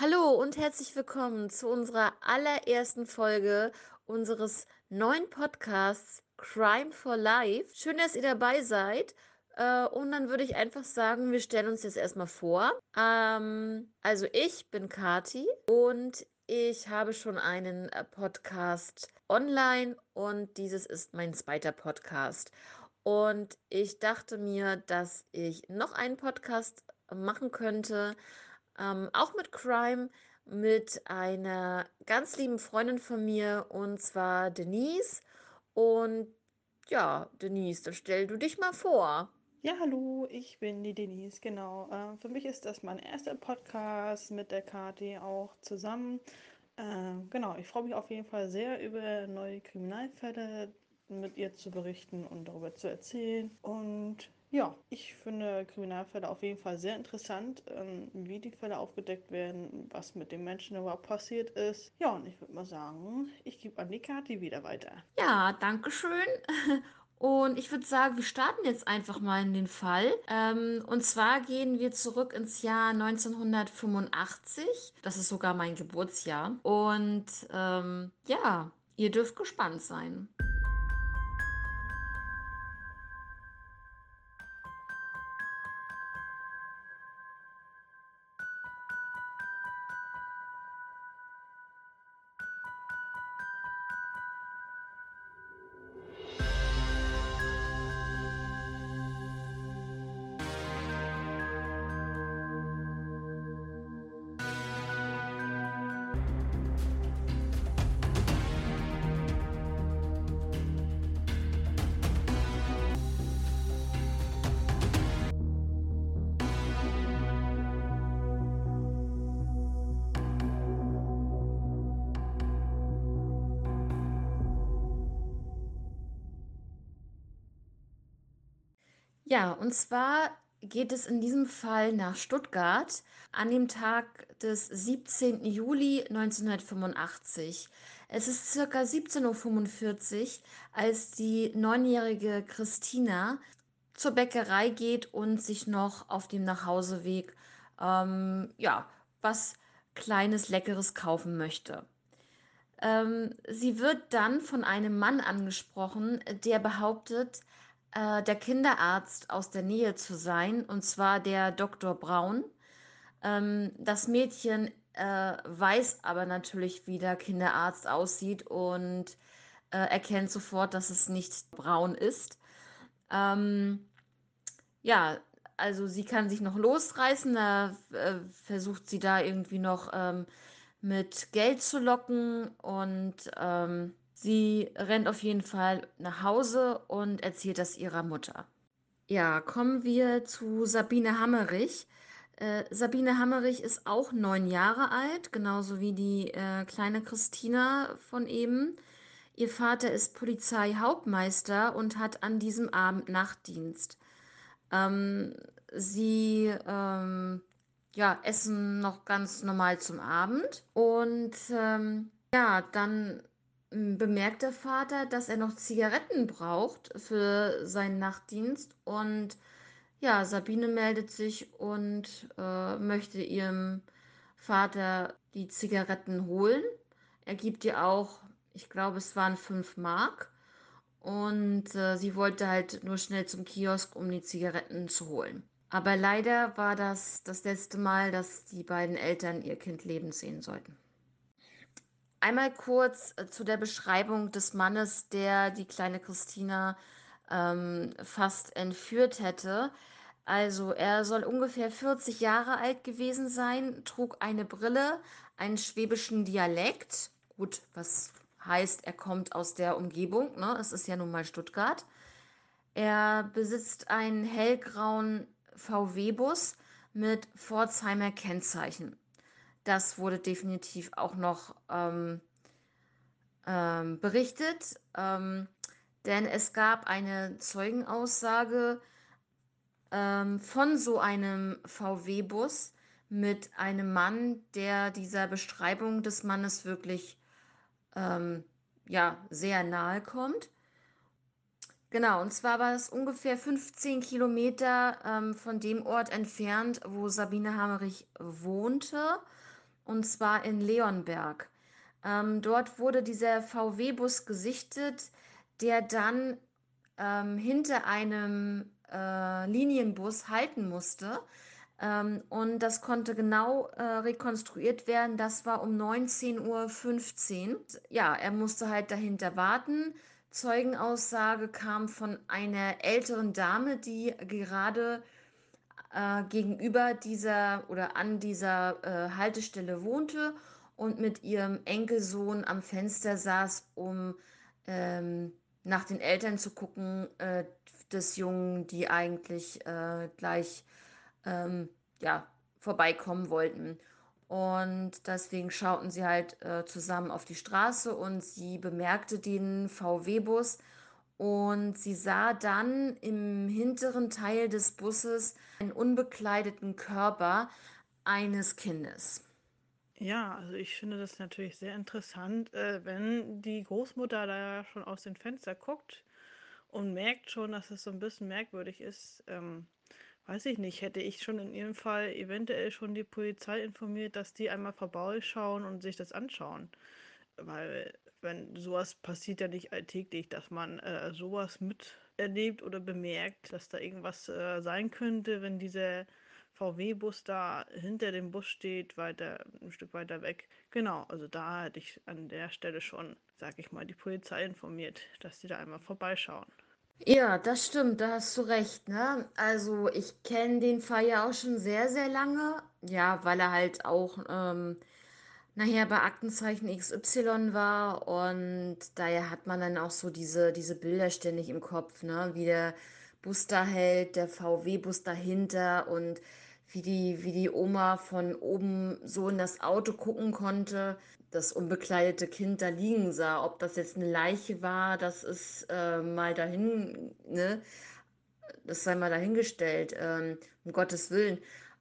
Hallo und herzlich willkommen zu unserer allerersten Folge unseres neuen Podcasts Crime for Life. Schön, dass ihr dabei seid. Äh, und dann würde ich einfach sagen, wir stellen uns jetzt erstmal vor. Ähm, also ich bin Kati und ich habe schon einen äh, Podcast online und dieses ist mein zweiter Podcast. Und ich dachte mir, dass ich noch einen Podcast machen könnte ähm, auch mit Crime, mit einer ganz lieben Freundin von mir und zwar Denise. Und ja, Denise, dann stell du dich mal vor. Ja, hallo, ich bin die Denise, genau. Äh, für mich ist das mein erster Podcast mit der Kathi auch zusammen. Äh, genau, ich freue mich auf jeden Fall sehr über neue Kriminalfälle mit ihr zu berichten und darüber zu erzählen. Und ja, ich finde Kriminalfälle auf jeden Fall sehr interessant, ähm, wie die Fälle aufgedeckt werden, was mit den Menschen überhaupt passiert ist. Ja, und ich würde mal sagen, ich gebe an die Kathi wieder weiter. Ja, danke schön. Und ich würde sagen, wir starten jetzt einfach mal in den Fall. Ähm, und zwar gehen wir zurück ins Jahr 1985. Das ist sogar mein Geburtsjahr. Und ähm, ja, ihr dürft gespannt sein. Ja, und zwar geht es in diesem Fall nach Stuttgart an dem Tag des 17. Juli 1985. Es ist circa 17.45 Uhr, als die neunjährige Christina zur Bäckerei geht und sich noch auf dem Nachhauseweg ähm, ja, was Kleines, Leckeres kaufen möchte. Ähm, sie wird dann von einem Mann angesprochen, der behauptet, äh, der Kinderarzt aus der Nähe zu sein, und zwar der Dr. Braun. Ähm, das Mädchen äh, weiß aber natürlich, wie der Kinderarzt aussieht und äh, erkennt sofort, dass es nicht Braun ist. Ähm, ja, also sie kann sich noch losreißen, da äh, versucht sie da irgendwie noch ähm, mit Geld zu locken und ähm, sie rennt auf jeden Fall nach Hause und erzählt das ihrer Mutter. Ja, kommen wir zu Sabine Hammerich. Äh, Sabine Hammerich ist auch neun Jahre alt, genauso wie die äh, kleine Christina von eben. Ihr Vater ist Polizeihauptmeister und hat an diesem Abend Nachtdienst. Ähm, sie ähm, ja, essen noch ganz normal zum Abend. Und ähm, ja, dann ähm, bemerkt der Vater, dass er noch Zigaretten braucht für seinen Nachtdienst. Und ja, Sabine meldet sich und äh, möchte ihrem Vater die Zigaretten holen. Er gibt ihr auch, ich glaube, es waren fünf Mark. Und äh, sie wollte halt nur schnell zum Kiosk, um die Zigaretten zu holen. Aber leider war das das letzte Mal, dass die beiden Eltern ihr Kind leben sehen sollten. Einmal kurz äh, zu der Beschreibung des Mannes, der die kleine Christina ähm, fast entführt hätte. Also er soll ungefähr 40 Jahre alt gewesen sein, trug eine Brille, einen schwäbischen Dialekt. Gut, was heißt, er kommt aus der Umgebung, ne? Es ist ja nun mal Stuttgart. Er besitzt einen hellgrauen VW-Bus mit Pforzheimer Kennzeichen. Das wurde definitiv auch noch ähm, ähm, berichtet, ähm, denn es gab eine Zeugenaussage ähm, von so einem VW-Bus mit einem Mann, der dieser Beschreibung des Mannes wirklich ähm, ja, sehr nahe kommt. Genau, und zwar war es ungefähr 15 Kilometer ähm, von dem Ort entfernt, wo Sabine Hammerich wohnte. Und zwar in Leonberg. Ähm, dort wurde dieser VW-Bus gesichtet, der dann ähm, hinter einem äh, Linienbus halten musste. Ähm, und das konnte genau äh, rekonstruiert werden. Das war um 19.15 Uhr. Ja, er musste halt dahinter warten. Zeugenaussage kam von einer älteren Dame, die gerade äh, gegenüber dieser oder an dieser äh, Haltestelle wohnte und mit ihrem Enkelsohn am Fenster saß, um ähm, nach den Eltern zu gucken äh, des Jungen, die eigentlich äh, gleich ähm, ja, vorbeikommen wollten. Und deswegen schauten sie halt äh, zusammen auf die Straße und sie bemerkte den VW-Bus und sie sah dann im hinteren Teil des Busses einen unbekleideten Körper eines Kindes. Ja, also ich finde das natürlich sehr interessant, äh, wenn die Großmutter da schon aus dem Fenster guckt und merkt schon, dass es so ein bisschen merkwürdig ist. Ähm, weiß ich nicht, hätte ich schon in ihrem Fall eventuell schon die Polizei informiert, dass die einmal vorbeischauen und sich das anschauen. Weil, wenn sowas passiert ja nicht alltäglich, dass man äh, sowas miterlebt oder bemerkt, dass da irgendwas äh, sein könnte, wenn dieser VW-Bus da hinter dem Bus steht, weiter, ein Stück weiter weg. Genau, also da hätte ich an der Stelle schon, sag ich mal, die Polizei informiert, dass die da einmal vorbeischauen. Ja, das stimmt, da hast du recht, ne? Also ich kenne den Fall ja auch schon sehr, sehr lange. Ja, weil er halt auch ähm, nachher bei Aktenzeichen XY war und daher hat man dann auch so diese, diese Bilder ständig im Kopf, ne? Wie der Bus da hält, der VW-Bus dahinter und wie die, wie die Oma von oben so in das Auto gucken konnte, das unbekleidete Kind da liegen sah. Ob das jetzt eine Leiche war, das ist äh, mal dahin, ne? Das sei mal dahingestellt, ähm, um Gottes Willen.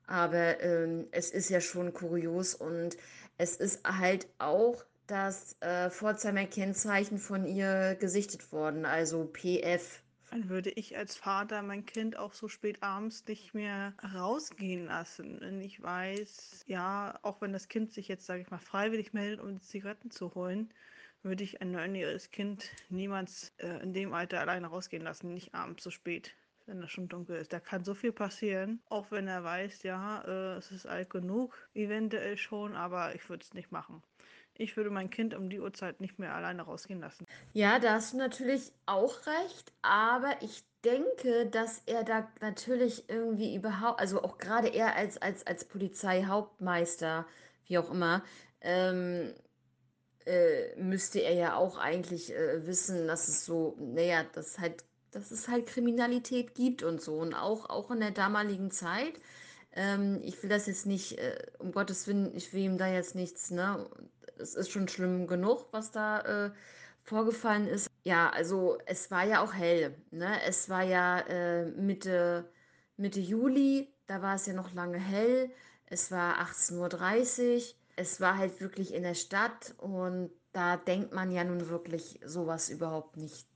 Aber ähm, es ist ja schon kurios und es ist halt auch das äh, Pforzheimer Kennzeichen von ihr gesichtet worden, also PF. Dann würde ich als Vater mein Kind auch so spät abends nicht mehr rausgehen lassen. Wenn ich weiß, ja, auch wenn das Kind sich jetzt, sage ich mal, freiwillig meldet, um Zigaretten zu holen, würde ich ein neunjähriges Kind niemals äh, in dem Alter alleine rausgehen lassen, nicht abends so spät, wenn es schon dunkel ist. Da kann so viel passieren, auch wenn er weiß, ja, äh, es ist alt genug, eventuell schon, aber ich würde es nicht machen. Ich würde mein Kind um die Uhrzeit nicht mehr alleine rausgehen lassen. Ja, da hast du natürlich auch recht, aber ich denke, dass er da natürlich irgendwie überhaupt, also auch gerade er als, als, als Polizeihauptmeister, wie auch immer, ähm, äh, müsste er ja auch eigentlich äh, wissen, dass es so, naja, dass halt, dass es halt Kriminalität gibt und so. Und auch, auch in der damaligen Zeit. Ähm, ich will das jetzt nicht, äh, um Gottes Willen, ich will ihm da jetzt nichts, ne? Es ist schon schlimm genug, was da äh, vorgefallen ist. Ja, also es war ja auch hell, ne? Es war ja äh, Mitte, Mitte Juli, da war es ja noch lange hell. Es war 18.30 Uhr. Es war halt wirklich in der Stadt und da denkt man ja nun wirklich sowas überhaupt nicht.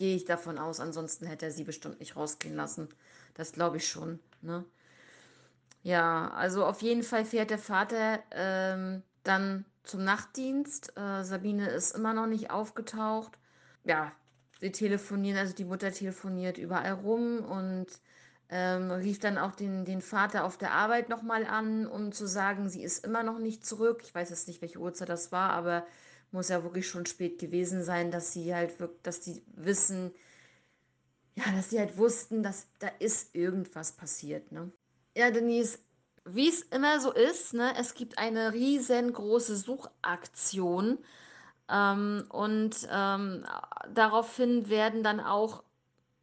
Gehe ich davon aus, ansonsten hätte er sie bestimmt nicht rausgehen lassen. Das glaube ich schon, ne? Ja, also auf jeden Fall fährt der Vater ähm, dann zum Nachtdienst. Äh, Sabine ist immer noch nicht aufgetaucht. Ja, sie telefonieren, also die Mutter telefoniert überall rum und ähm, rief dann auch den, den Vater auf der Arbeit nochmal an, um zu sagen, sie ist immer noch nicht zurück. Ich weiß jetzt nicht, welche Uhrzeit das war, aber muss ja wirklich schon spät gewesen sein, dass sie halt wirklich, dass die wissen, ja, dass sie halt wussten, dass da ist irgendwas passiert, ne? Ja, Denise, wie es immer so ist, ne, es gibt eine riesengroße Suchaktion ähm, und ähm, daraufhin werden dann auch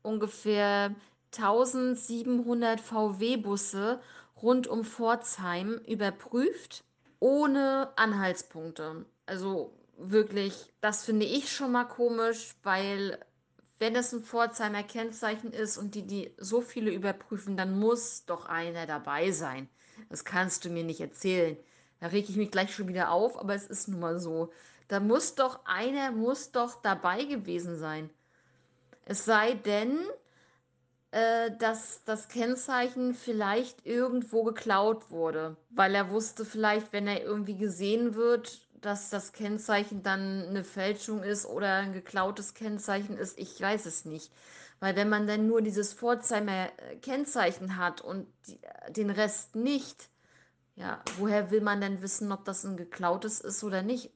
ungefähr 1700 VW-Busse rund um Pforzheim überprüft, ohne Anhaltspunkte. Also wirklich, das finde ich schon mal komisch, weil wenn es ein Pforzheimer Kennzeichen ist und die, die so viele überprüfen, dann muss doch einer dabei sein. Das kannst du mir nicht erzählen. Da reg ich mich gleich schon wieder auf, aber es ist nun mal so. Da muss doch einer, muss doch dabei gewesen sein. Es sei denn, äh, dass das Kennzeichen vielleicht irgendwo geklaut wurde, weil er wusste vielleicht, wenn er irgendwie gesehen wird, dass das Kennzeichen dann eine Fälschung ist oder ein geklautes Kennzeichen ist. Ich weiß es nicht. Weil wenn man dann nur dieses Pforzheimer äh, Kennzeichen hat und die, den Rest nicht, ja, woher will man denn wissen, ob das ein geklautes ist oder nicht?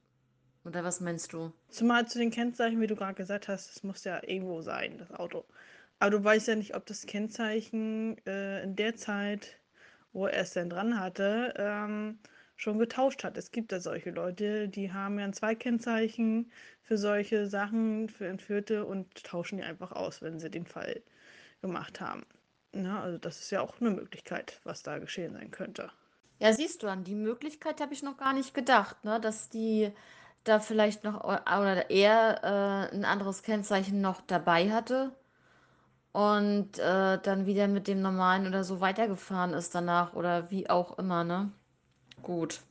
Oder was meinst du? Zumal zu den Kennzeichen, wie du gerade gesagt hast, es muss ja irgendwo sein, das Auto. Aber du weißt ja nicht, ob das Kennzeichen äh, in der Zeit, wo er es denn dran hatte, ähm, schon getauscht hat. Es gibt ja solche Leute, die haben ja ein Zweikennzeichen für solche Sachen, für Entführte und tauschen die einfach aus, wenn sie den Fall gemacht haben. Na, also das ist ja auch eine Möglichkeit, was da geschehen sein könnte. Ja, siehst du, an die Möglichkeit habe ich noch gar nicht gedacht, ne? Dass die da vielleicht noch oder er äh, ein anderes Kennzeichen noch dabei hatte und äh, dann wieder mit dem normalen oder so weitergefahren ist danach oder wie auch immer, ne? Gut,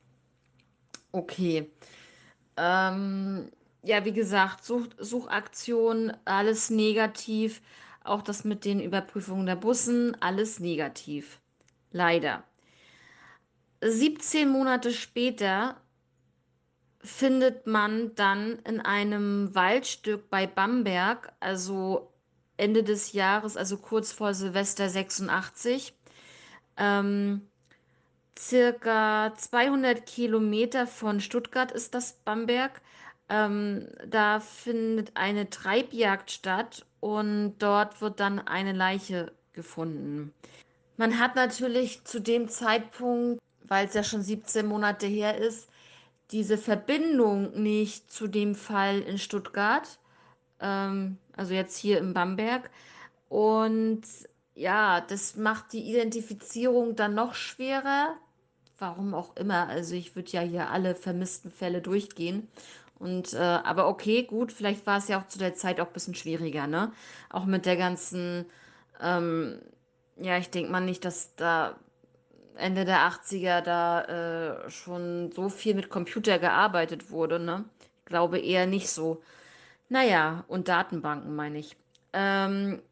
okay. Ähm, ja, wie gesagt, Such Suchaktion, alles negativ. Auch das mit den Überprüfungen der Bussen, alles negativ. Leider. 17 Monate später findet man dann in einem Waldstück bei Bamberg, also Ende des Jahres, also kurz vor Silvester 86, ähm, circa 200 Kilometer von Stuttgart ist das Bamberg. Ähm, da findet eine Treibjagd statt und dort wird dann eine Leiche gefunden. Man hat natürlich zu dem Zeitpunkt, weil es ja schon 17 Monate her ist, diese Verbindung nicht zu dem Fall in Stuttgart, ähm, also jetzt hier in Bamberg. Und ja, das macht die Identifizierung dann noch schwerer. Warum auch immer. Also ich würde ja hier alle vermissten Fälle durchgehen. Und äh, aber okay, gut, vielleicht war es ja auch zu der Zeit auch ein bisschen schwieriger, ne? Auch mit der ganzen, ähm, ja, ich denke mal nicht, dass da Ende der 80er da äh, schon so viel mit Computer gearbeitet wurde, ne? Ich glaube eher nicht so. Naja, und Datenbanken meine ich. Ähm,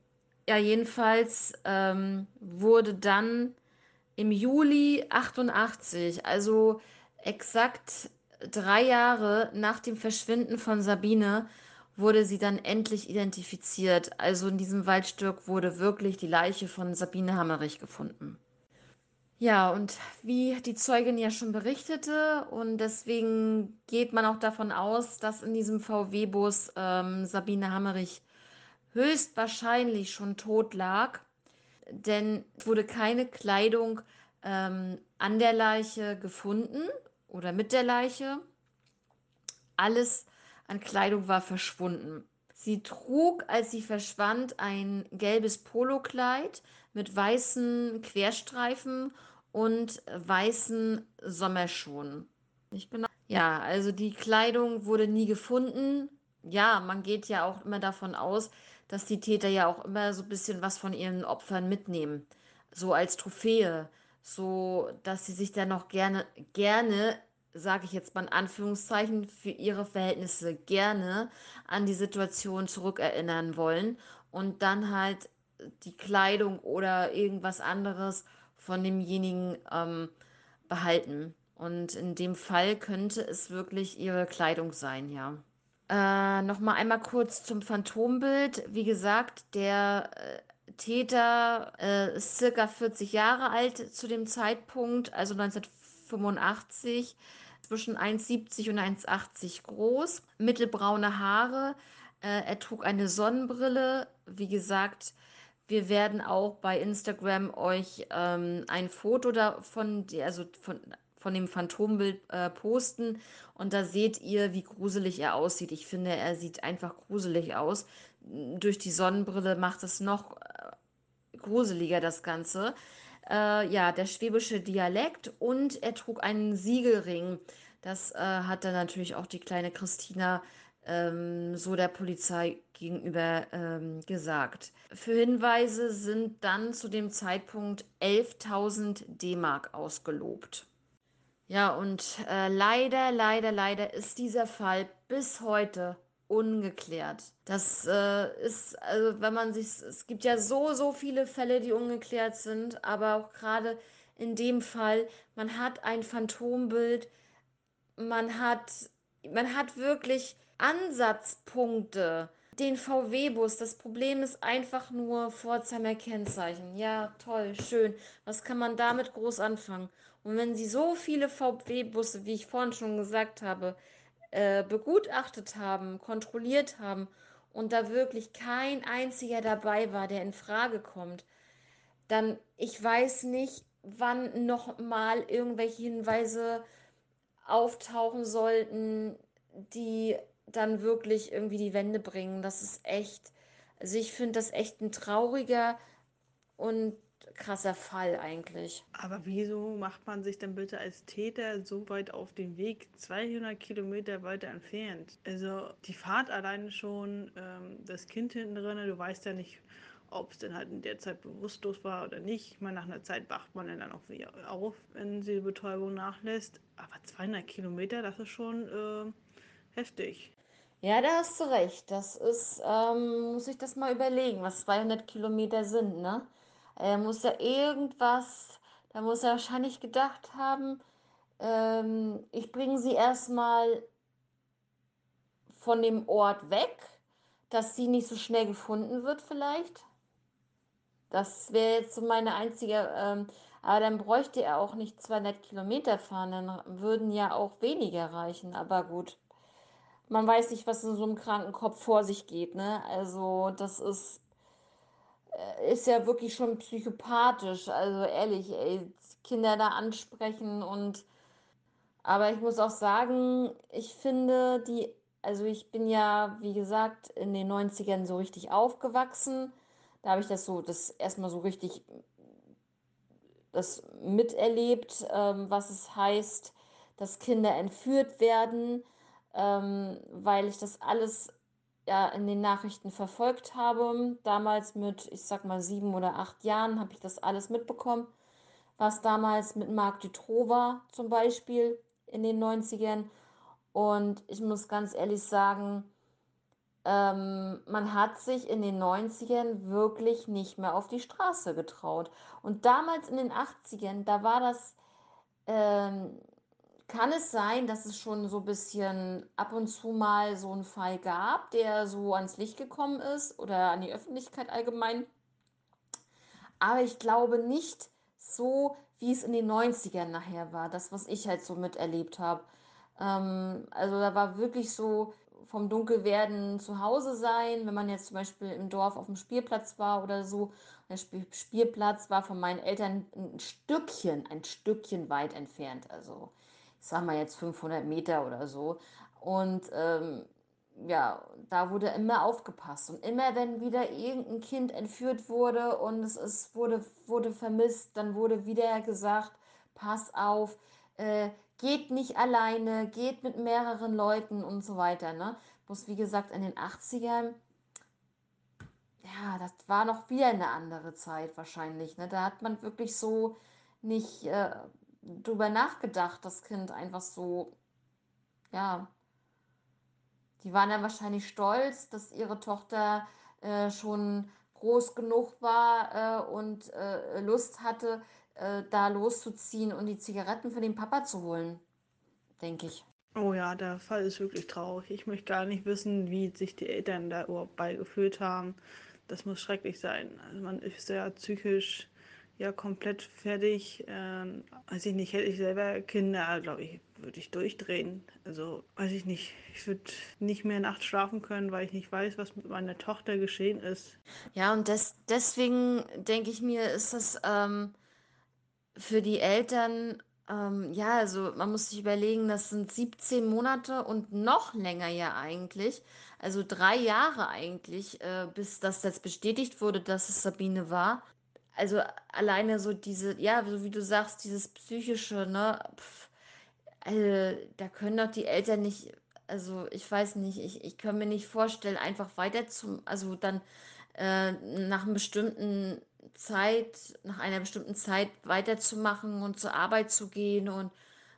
ja, jedenfalls ähm, wurde dann im Juli 88, also exakt drei Jahre nach dem Verschwinden von Sabine, wurde sie dann endlich identifiziert. Also in diesem Waldstück wurde wirklich die Leiche von Sabine Hammerich gefunden. Ja, und wie die Zeugin ja schon berichtete, und deswegen geht man auch davon aus, dass in diesem VW-Bus ähm, Sabine Hammerich höchstwahrscheinlich schon tot lag, denn es wurde keine Kleidung ähm, an der Leiche gefunden oder mit der Leiche. Alles an Kleidung war verschwunden. Sie trug, als sie verschwand, ein gelbes Polokleid mit weißen Querstreifen und weißen Sommerschuhen. Nicht genau. Ja, also die Kleidung wurde nie gefunden. Ja, man geht ja auch immer davon aus, dass die Täter ja auch immer so ein bisschen was von ihren Opfern mitnehmen. So als Trophäe. So, dass sie sich dann noch gerne, gerne, sage ich jetzt mal in Anführungszeichen, für ihre Verhältnisse gerne an die Situation zurückerinnern wollen und dann halt die Kleidung oder irgendwas anderes von demjenigen ähm, behalten. Und in dem Fall könnte es wirklich ihre Kleidung sein, ja. Äh, noch mal einmal kurz zum Phantombild. Wie gesagt, der äh, Täter äh, ist circa 40 Jahre alt zu dem Zeitpunkt, also 1985, zwischen 1,70 und 1,80 groß, mittelbraune Haare. Äh, er trug eine Sonnenbrille. Wie gesagt, wir werden auch bei Instagram euch ähm, ein Foto davon, also von, von dem Phantombild äh, posten. Und da seht ihr, wie gruselig er aussieht. Ich finde, er sieht einfach gruselig aus. Durch die Sonnenbrille macht es noch gruseliger, das Ganze. Äh, ja, der schwäbische Dialekt und er trug einen Siegelring. Das äh, hat dann natürlich auch die kleine Christina ähm, so der Polizei gegenüber ähm, gesagt. Für Hinweise sind dann zu dem Zeitpunkt 11.000 D-Mark ausgelobt. Ja, und äh, leider, leider, leider ist dieser Fall bis heute ungeklärt. Das äh, ist, also wenn man sich, es gibt ja so, so viele Fälle, die ungeklärt sind, aber auch gerade in dem Fall, man hat ein Phantombild, man hat, man hat wirklich Ansatzpunkte. Den VW-Bus, das Problem ist einfach nur Pforzheimer Kennzeichen. Ja, toll, schön. Was kann man damit groß anfangen? Und wenn Sie so viele VW-Busse, wie ich vorhin schon gesagt habe, äh, begutachtet haben, kontrolliert haben und da wirklich kein einziger dabei war, der in Frage kommt, dann ich weiß nicht, wann noch mal irgendwelche Hinweise auftauchen sollten, die dann wirklich irgendwie die Wende bringen. Das ist echt, also ich finde das echt ein trauriger und krasser Fall eigentlich. Aber wieso macht man sich denn bitte als Täter so weit auf den Weg, 200 Kilometer weiter entfernt? Also die Fahrt alleine schon, ähm, das Kind hinten drin, du weißt ja nicht, ob es denn halt in der Zeit bewusstlos war oder nicht. Ich meine, nach einer Zeit wacht man dann auch wieder auf, wenn sie die Betäubung nachlässt. Aber 200 Kilometer, das ist schon äh, heftig. Ja, da hast du recht. Das ist, ähm, muss ich das mal überlegen, was 200 Kilometer sind, ne? Er muss ja irgendwas, da muss er wahrscheinlich gedacht haben, ähm, ich bringe sie erstmal von dem Ort weg, dass sie nicht so schnell gefunden wird vielleicht. Das wäre jetzt so meine einzige, ähm, aber dann bräuchte er auch nicht 200 Kilometer fahren, dann würden ja auch weniger reichen. Aber gut, man weiß nicht, was in so einem kranken Kopf vor sich geht, ne? Also das ist, äh, ist ja wirklich schon psychopathisch. Also ehrlich, ey, Kinder da ansprechen und Aber ich muss auch sagen, ich finde die, also ich bin ja, wie gesagt, in den Neunzigern so richtig aufgewachsen. Da habe ich das so, das erstmal so richtig das miterlebt, ähm, was es heißt, dass Kinder entführt werden, ähm, weil ich das alles ja in den Nachrichten verfolgt habe. Damals mit, ich sag mal, sieben oder acht Jahren habe ich das alles mitbekommen was damals mit Marc Dutroux war, zum Beispiel in den Neunzigern. Und ich muss ganz ehrlich sagen, ähm, man hat sich in den Neunzigern wirklich nicht mehr auf die Straße getraut. Und damals in den Achtzigern, da war das, ähm, kann es sein, dass es schon so ein bisschen ab und zu mal so einen Fall gab, der so ans Licht gekommen ist oder an die Öffentlichkeit allgemein. Aber ich glaube nicht so, wie es in den Neunzigern nachher war, das, was ich halt so miterlebt habe. Ähm, also da war wirklich so vom Dunkelwerden zu Hause sein, wenn man jetzt zum Beispiel im Dorf auf dem Spielplatz war oder so. Der Sp Spielplatz war von meinen Eltern ein Stückchen, ein Stückchen weit entfernt. Also ich sag mal jetzt 500 Meter oder so. Und ähm, ja, da wurde immer aufgepasst. Und immer, wenn wieder irgendein Kind entführt wurde und es ist, wurde, wurde vermisst, dann wurde wieder gesagt, pass auf, äh, geht nicht alleine, geht mit mehreren Leuten und so weiter, ne? Bloß wie gesagt, in den Achtzigern ja, das war noch wieder eine andere Zeit wahrscheinlich, ne? Da hat man wirklich so nicht äh, drüber nachgedacht, das Kind einfach so, ja. Die waren dann wahrscheinlich stolz, dass ihre Tochter äh, schon groß genug war äh, und äh, Lust hatte, äh, da loszuziehen und die Zigaretten für den Papa zu holen, denke ich. Oh ja, der Fall ist wirklich traurig. Ich möchte gar nicht wissen, wie sich die Eltern da überhaupt beigefühlt haben. Das muss schrecklich sein. Also man ist ja psychisch ja komplett fertig. Ähm, weiß ich nicht, hätte ich selber Kinder, glaube ich, würde ich durchdrehen. Also weiß ich nicht, ich würde nicht mehr nachts schlafen können, weil ich nicht weiß, was mit meiner Tochter geschehen ist. Ja, und des, deswegen denke ich mir, ist das ähm, für die Eltern, ähm, ja, also man muss sich überlegen, das sind 17 Monate und noch länger ja eigentlich, also drei Jahre eigentlich, äh, bis das jetzt bestätigt wurde, dass es Sabine war. Also alleine so diese, ja, so wie du sagst, dieses psychische, ne? Pff, also, da können doch die Eltern nicht, also ich weiß nicht, ich, ich kann mir nicht vorstellen, einfach weiter zum, also dann äh, nach einem bestimmten Zeit, nach einer bestimmten Zeit weiterzumachen und zur Arbeit zu gehen und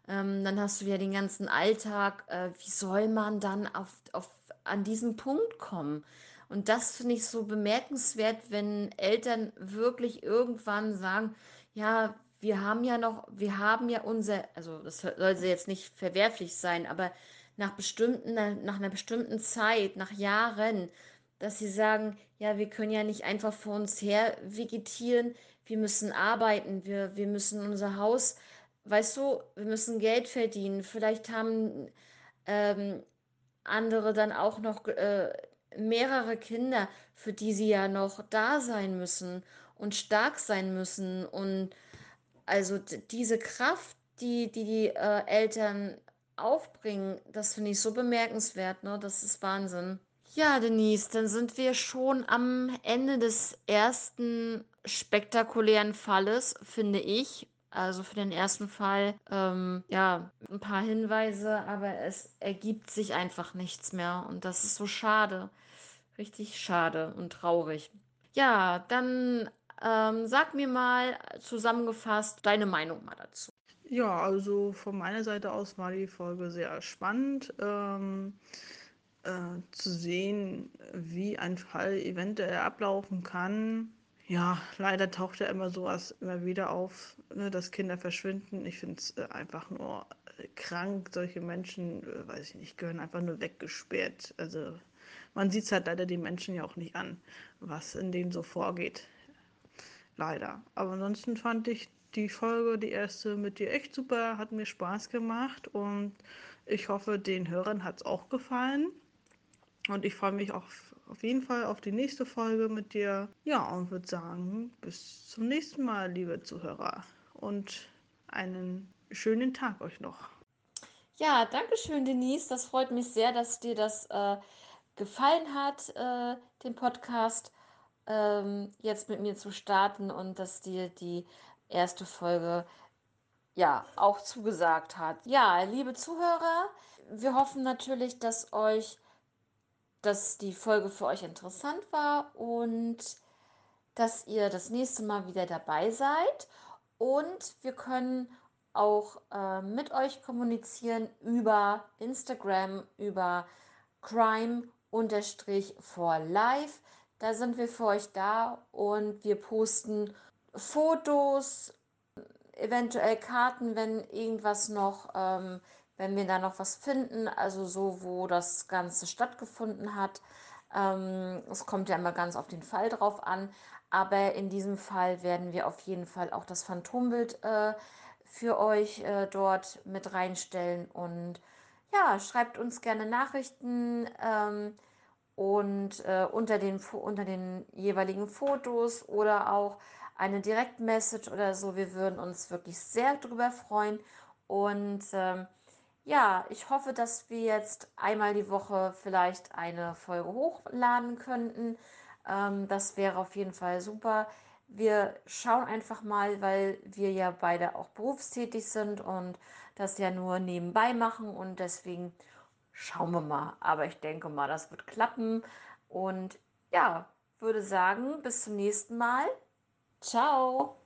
ähm, dann hast du ja den ganzen Alltag. Äh, wie soll man dann auf, auf an diesen Punkt kommen. Und das finde ich so bemerkenswert, wenn Eltern wirklich irgendwann sagen, ja, wir haben ja noch, wir haben ja unser, also das soll jetzt nicht verwerflich sein, aber nach bestimmten, nach einer bestimmten Zeit, nach Jahren, dass sie sagen, ja, wir können ja nicht einfach vor uns her vegetieren, wir müssen arbeiten, wir, wir müssen unser Haus, weißt du, wir müssen Geld verdienen. Vielleicht haben ähm, andere dann auch noch äh, mehrere Kinder, für die sie ja noch da sein müssen und stark sein müssen. Und also diese Kraft, die die, die äh, Eltern aufbringen, das finde ich so bemerkenswert, ne? Das ist Wahnsinn. Ja, Denise, dann sind wir schon am Ende des ersten spektakulären Falles, finde ich. Also für den ersten Fall, ähm, ja, ein paar Hinweise, aber es ergibt sich einfach nichts mehr. Und das ist so schade. Richtig schade und traurig. Ja, dann ähm, sag mir mal zusammengefasst deine Meinung mal dazu. Ja, also von meiner Seite aus war die Folge sehr spannend. Ähm, äh, zu sehen, wie ein Fall eventuell ablaufen kann. Ja, leider taucht ja immer sowas immer wieder auf, ne, dass Kinder verschwinden. Ich finde es äh, einfach nur äh, krank. Solche Menschen, äh, weiß ich nicht, gehören einfach nur weggesperrt. Also man sieht es halt leider den Menschen ja auch nicht an, was in denen so vorgeht. Leider. Aber ansonsten fand ich die Folge, die erste mit dir echt super, hat mir Spaß gemacht und ich hoffe, den Hörern hat es auch gefallen. Und ich freue mich auf, auf jeden Fall auf die nächste Folge mit dir. Ja, und würde sagen, bis zum nächsten Mal, liebe Zuhörer. Und einen schönen Tag euch noch. Ja, danke schön, Denise. Das freut mich sehr, dass dir das äh, gefallen hat, äh, den Podcast ähm, jetzt mit mir zu starten und dass dir die erste Folge ja auch zugesagt hat. Ja, liebe Zuhörer, wir hoffen natürlich, dass euch, dass die Folge für euch interessant war und dass ihr das nächste Mal wieder dabei seid und wir können auch äh, mit euch kommunizieren über Instagram, über crime-for-life. Da sind wir für euch da und wir posten Fotos, eventuell Karten, wenn irgendwas noch, ähm, wenn wir da noch was finden, also so, wo das Ganze stattgefunden hat. Ähm, es kommt ja immer ganz auf den Fall drauf an, aber in diesem Fall werden wir auf jeden Fall auch das Phantombild äh, für euch äh, dort mit reinstellen und ja, schreibt uns gerne Nachrichten. Ähm, und äh, unter den, unter den jeweiligen Fotos oder auch eine Direktmessage oder so. Wir würden uns wirklich sehr darüber freuen. Und ähm, ja, ich hoffe, dass wir jetzt einmal die Woche vielleicht eine Folge hochladen könnten. Ähm, das wäre auf jeden Fall super. Wir schauen einfach mal, weil wir ja beide auch berufstätig sind und das ja nur nebenbei machen und deswegen Schauen wir mal. Aber ich denke mal, das wird klappen. Und ja, würde sagen, bis zum nächsten Mal. Ciao.